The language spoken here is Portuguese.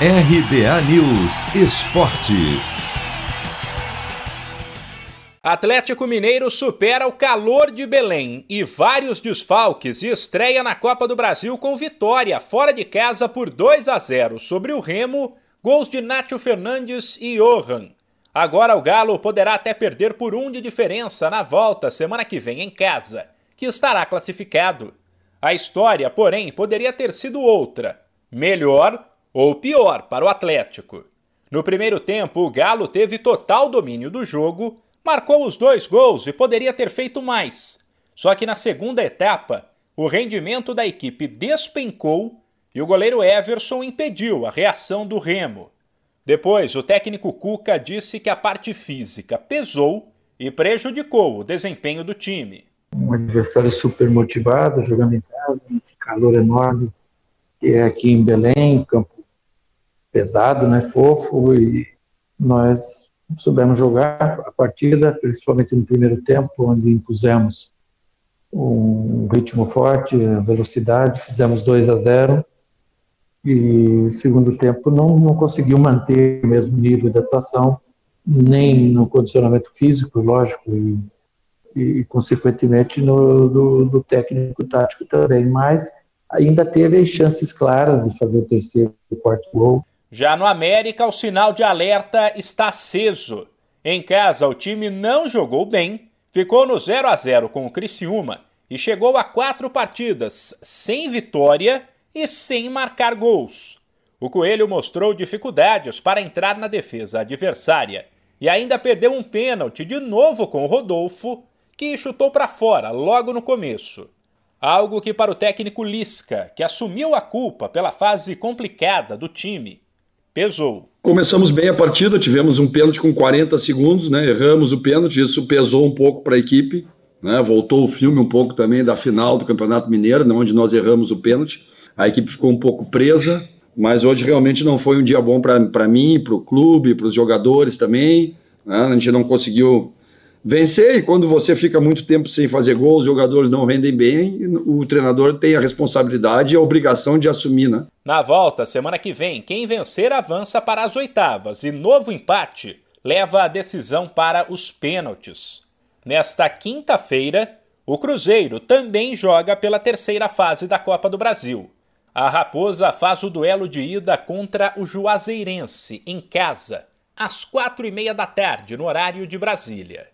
RBA News Esporte. Atlético Mineiro supera o calor de Belém e vários desfalques e estreia na Copa do Brasil com vitória fora de casa por 2 a 0 sobre o Remo, gols de Nátio Fernandes e Johan. Agora o Galo poderá até perder por um de diferença na volta semana que vem em casa, que estará classificado. A história, porém, poderia ter sido outra. Melhor ou pior para o Atlético. No primeiro tempo, o Galo teve total domínio do jogo, marcou os dois gols e poderia ter feito mais. Só que na segunda etapa, o rendimento da equipe despencou e o goleiro Everson impediu a reação do Remo. Depois, o técnico Cuca disse que a parte física pesou e prejudicou o desempenho do time. Um adversário super motivado, jogando em casa, nesse calor enorme, que é aqui em Belém, campo pesado, né, fofo, e nós soubemos jogar a partida, principalmente no primeiro tempo, onde impusemos um ritmo forte, velocidade, fizemos 2 a 0 e segundo tempo não, não conseguiu manter o mesmo nível de atuação, nem no condicionamento físico, lógico, e, e consequentemente no, do, do técnico tático também, mas ainda teve as chances claras de fazer o terceiro e quarto gol. Já no América, o sinal de alerta está aceso. Em casa, o time não jogou bem, ficou no 0 a 0 com o Criciúma e chegou a quatro partidas sem vitória e sem marcar gols. O Coelho mostrou dificuldades para entrar na defesa adversária e ainda perdeu um pênalti de novo com o Rodolfo, que chutou para fora logo no começo. Algo que para o técnico Lisca, que assumiu a culpa pela fase complicada do time, pesou. Começamos bem a partida, tivemos um pênalti com 40 segundos, né? Erramos o pênalti, isso pesou um pouco para a equipe, né? Voltou o filme um pouco também da final do Campeonato Mineiro, né? onde nós erramos o pênalti a equipe ficou um pouco presa, mas hoje realmente não foi um dia bom para mim, para o clube, para os jogadores também. Né? A gente não conseguiu vencer e quando você fica muito tempo sem fazer gol, os jogadores não rendem bem, o treinador tem a responsabilidade e a obrigação de assumir, né? Na volta, semana que vem, quem vencer avança para as oitavas e novo empate leva a decisão para os pênaltis. Nesta quinta-feira, o Cruzeiro também joga pela terceira fase da Copa do Brasil. A Raposa faz o duelo de ida contra o Juazeirense, em casa, às quatro e meia da tarde, no horário de Brasília.